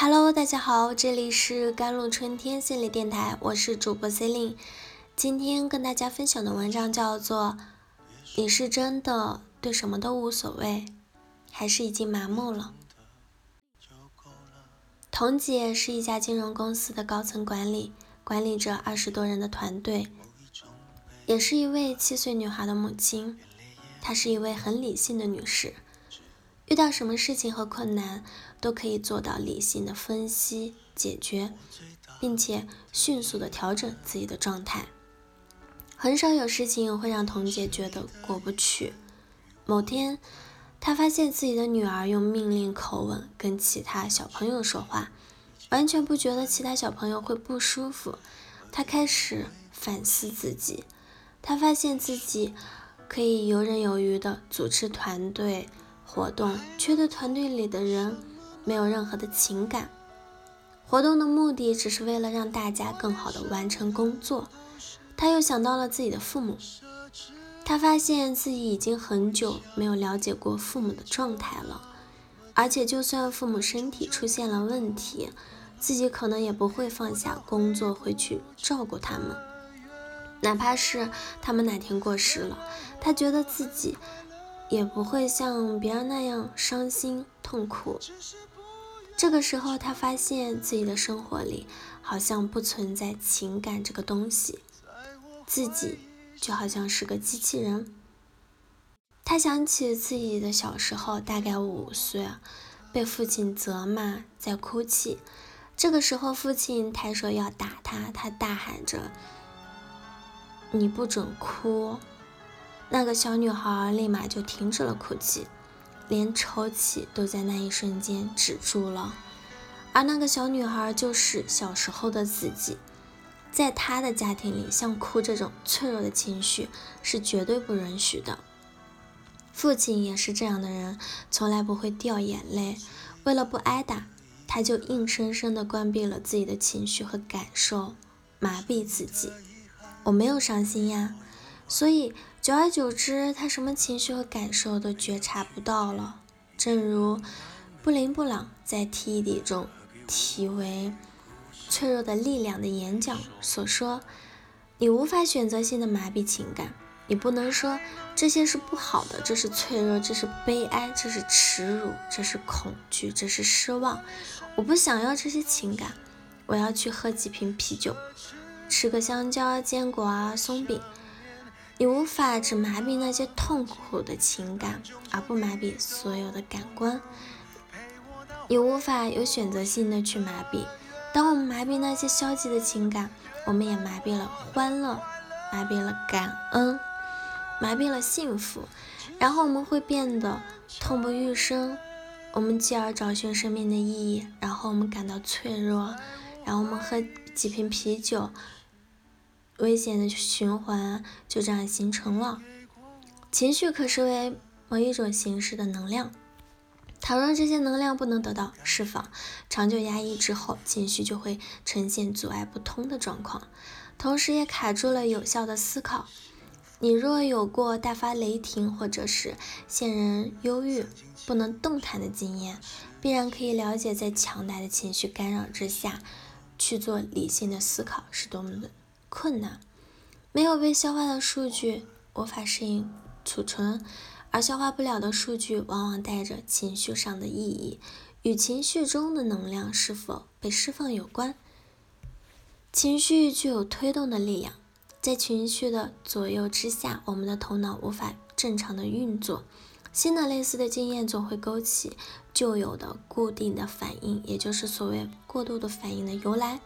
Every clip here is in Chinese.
Hello，大家好，这里是甘露春天心理电台，我是主播 Celine 今天跟大家分享的文章叫做《你是真的对什么都无所谓，还是已经麻木了》。童姐是一家金融公司的高层管理，管理着二十多人的团队，也是一位七岁女孩的母亲。她是一位很理性的女士。遇到什么事情和困难，都可以做到理性的分析解决，并且迅速的调整自己的状态。很少有事情会让童姐觉得过不去。某天，她发现自己的女儿用命令口吻跟其他小朋友说话，完全不觉得其他小朋友会不舒服。她开始反思自己，她发现自己可以游刃有余的组织团队。活动却对团队里的人没有任何的情感，活动的目的只是为了让大家更好的完成工作。他又想到了自己的父母，他发现自己已经很久没有了解过父母的状态了，而且就算父母身体出现了问题，自己可能也不会放下工作回去照顾他们，哪怕是他们哪天过世了，他觉得自己。也不会像别人那样伤心痛苦。这个时候，他发现自己的生活里好像不存在情感这个东西，自己就好像是个机器人。他想起自己的小时候，大概五岁，被父亲责骂，在哭泣。这个时候，父亲抬手要打他，他大喊着：“你不准哭！”那个小女孩立马就停止了哭泣，连抽泣都在那一瞬间止住了。而那个小女孩就是小时候的自己，在她的家庭里，像哭这种脆弱的情绪是绝对不允许的。父亲也是这样的人，从来不会掉眼泪。为了不挨打，他就硬生生地关闭了自己的情绪和感受，麻痹自己。我没有伤心呀。所以，久而久之，他什么情绪和感受都觉察不到了。正如布林布朗在 TED 中题为“脆弱的力量”的演讲所说：“你无法选择性的麻痹情感，你不能说这些是不好的，这是脆弱，这是悲哀，这是耻辱，这是恐惧，这是失望。我不想要这些情感，我要去喝几瓶啤酒，吃个香蕉、坚果啊，松饼。”你无法只麻痹那些痛苦的情感，而不麻痹所有的感官。你无法有选择性的去麻痹。当我们麻痹那些消极的情感，我们也麻痹了欢乐，麻痹了感恩，麻痹了幸福。然后我们会变得痛不欲生。我们继而找寻生命的意义，然后我们感到脆弱，然后我们喝几瓶啤酒。危险的循环就这样形成了。情绪可视为某一种形式的能量，倘若这些能量不能得到释放，长久压抑之后，情绪就会呈现阻碍不通的状况，同时也卡住了有效的思考。你若有过大发雷霆或者是陷人忧郁、不能动弹的经验，必然可以了解，在强大的情绪干扰之下，去做理性的思考是多么的。困难，没有被消化的数据无法适应储存，而消化不了的数据往往带着情绪上的意义，与情绪中的能量是否被释放有关。情绪具有推动的力量，在情绪的左右之下，我们的头脑无法正常的运作，新的类似的经验总会勾起旧有的固定的反应，也就是所谓过度的反应的由来。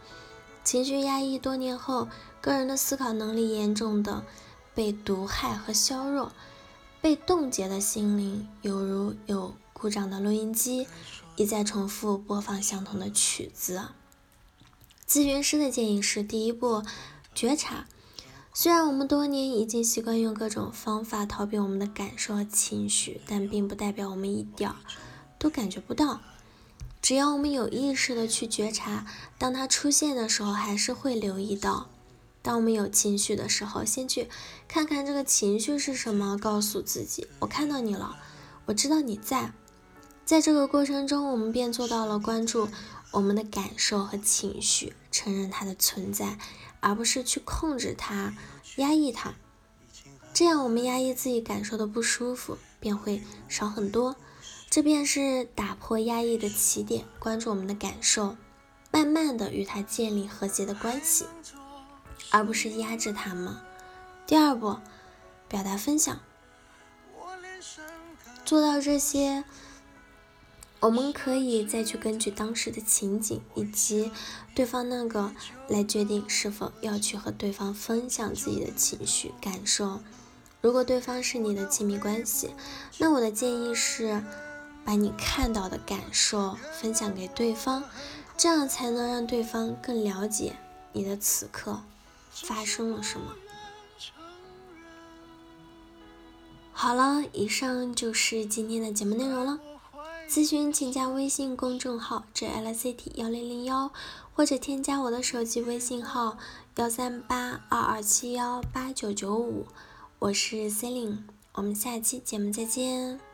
情绪压抑多年后，个人的思考能力严重的被毒害和削弱，被冻结的心灵犹如有故障的录音机，一再重复播放相同的曲子。咨询师的建议是：第一步，觉察。虽然我们多年已经习惯用各种方法逃避我们的感受和情绪，但并不代表我们一点儿都感觉不到。只要我们有意识的去觉察，当它出现的时候，还是会留意到。当我们有情绪的时候，先去看看这个情绪是什么，告诉自己：我看到你了，我知道你在。在这个过程中，我们便做到了关注我们的感受和情绪，承认它的存在，而不是去控制它、压抑它。这样，我们压抑自己感受的不舒服便会少很多。这便是打破压抑的起点，关注我们的感受，慢慢的与他建立和谐的关系，而不是压制他们。第二步，表达分享。做到这些。我们可以再去根据当时的情景以及对方那个来决定是否要去和对方分享自己的情绪感受。如果对方是你的亲密关系，那我的建议是把你看到的感受分享给对方，这样才能让对方更了解你的此刻发生了什么。好了，以上就是今天的节目内容了。咨询请加微信公众号 jlct 幺零零幺，或者添加我的手机微信号幺三八二二七幺八九九五，我是 Celine，我们下期节目再见。